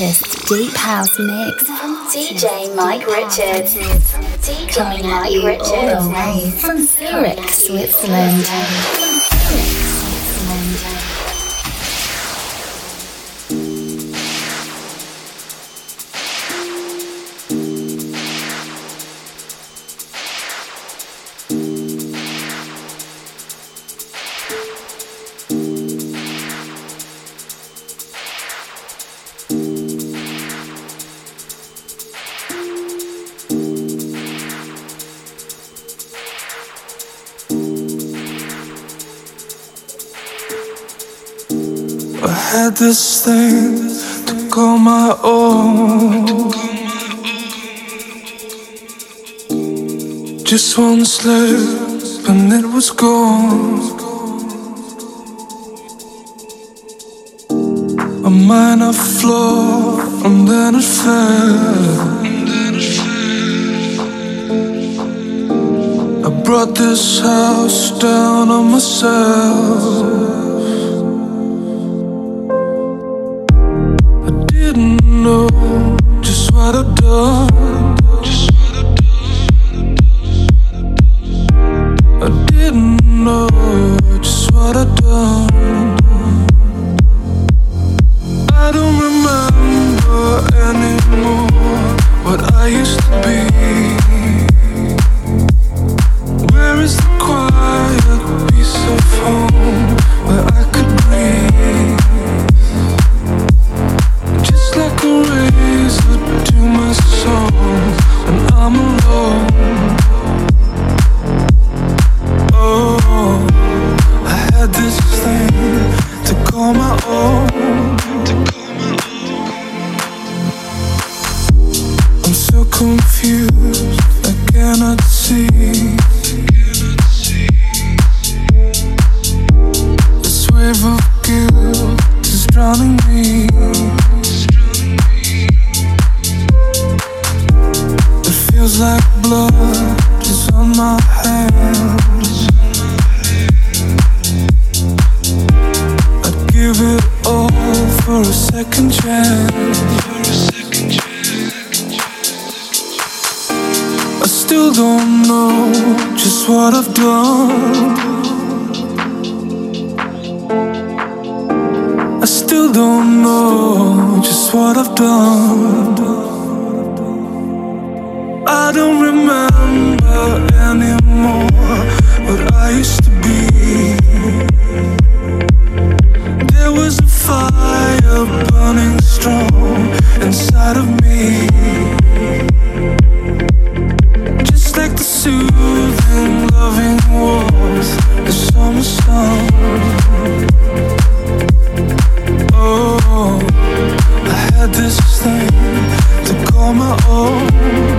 hottest deep house mix from DJ Mike Richards. DJ Mike Richards. all the way from Zurich, Switzerland. this thing to call my own. Just one slip and it was gone. A minor flaw and then it fell. I brought this house down on myself. home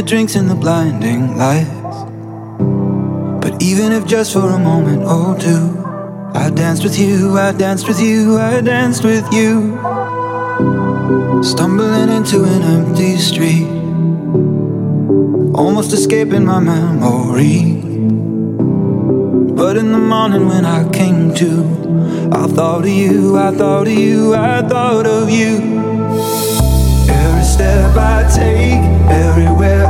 the drinks and the blinding lights. But even if just for a moment or two, I danced with you, I danced with you, I danced with you. Stumbling into an empty street, almost escaping my memory. But in the morning when I came to, I thought of you, I thought of you, I thought of you Every step I take, everywhere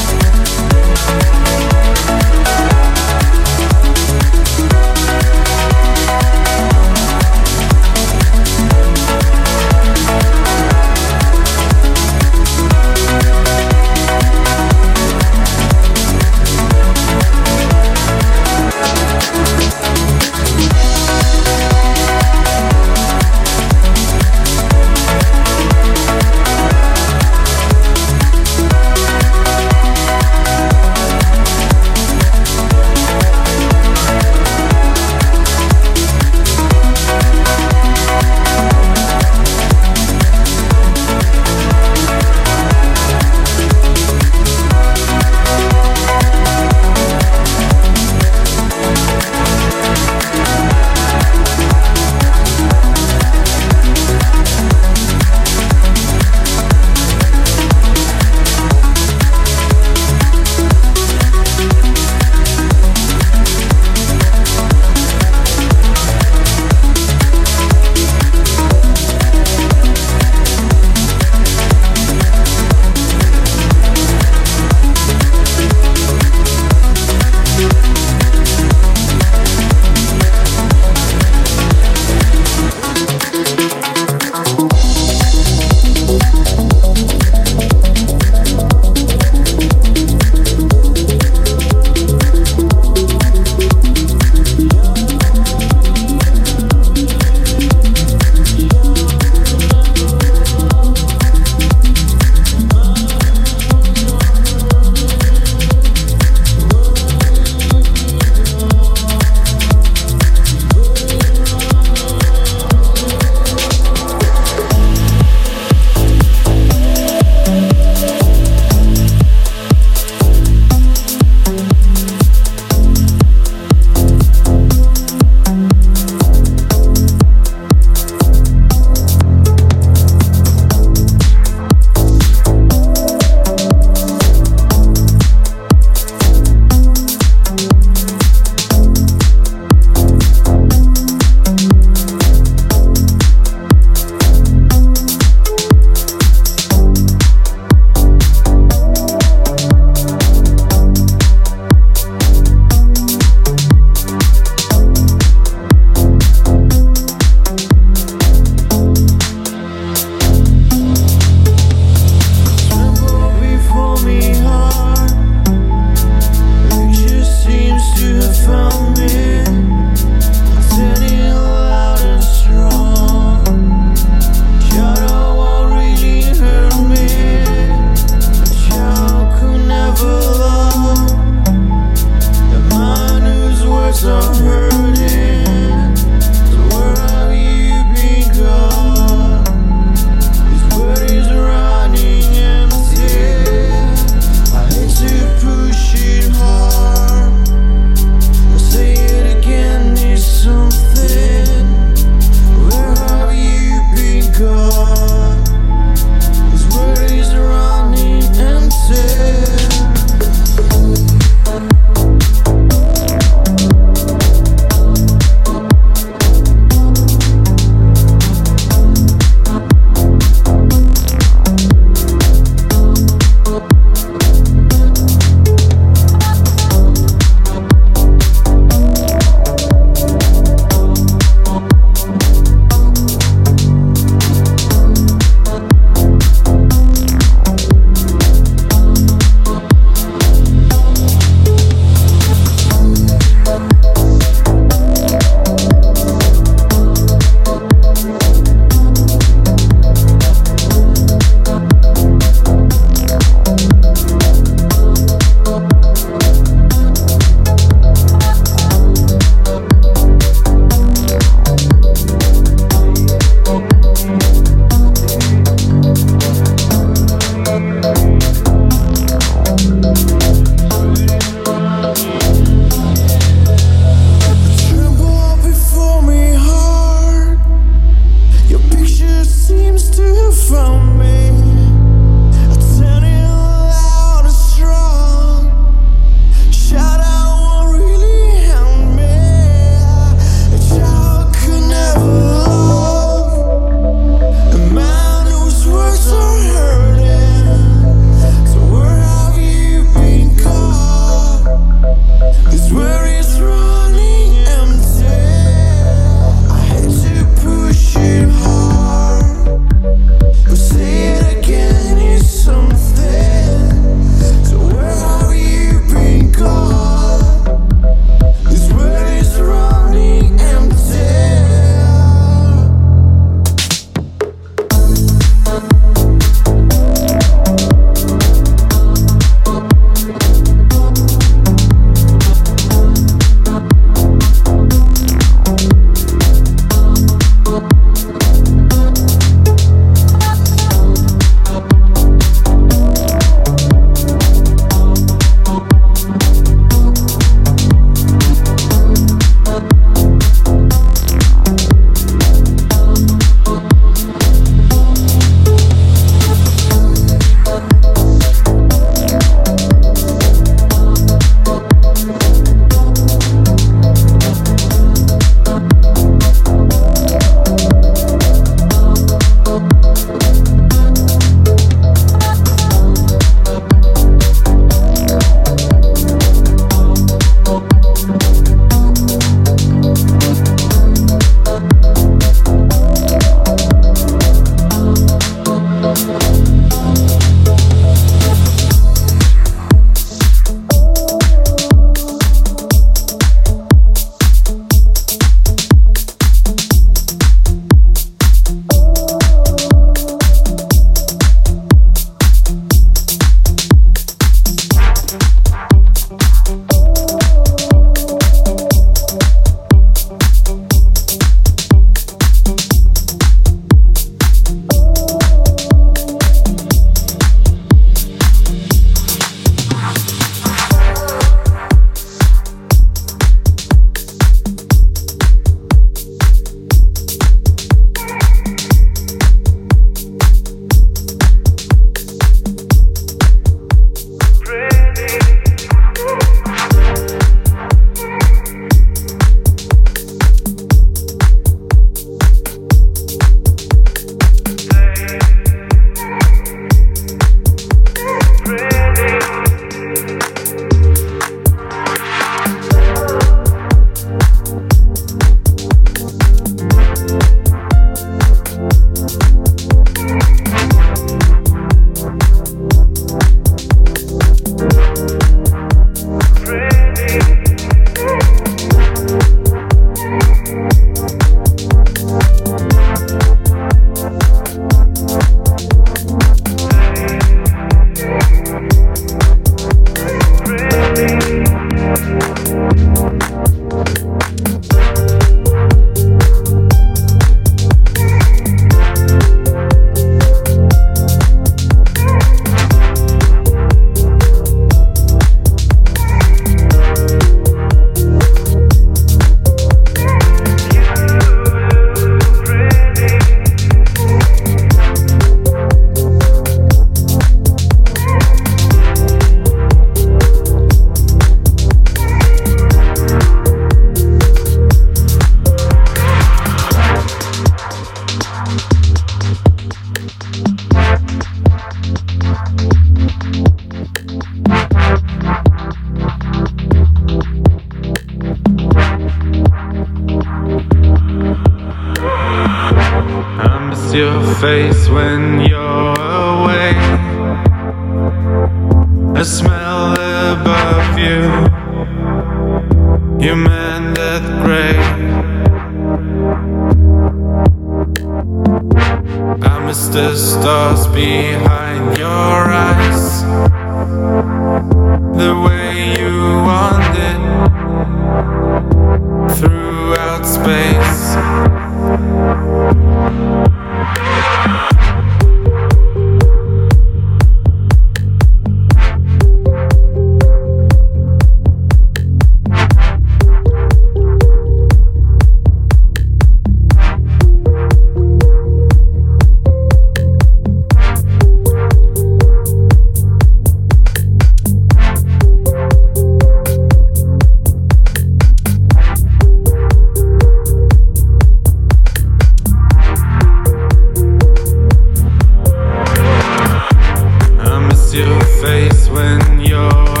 when you're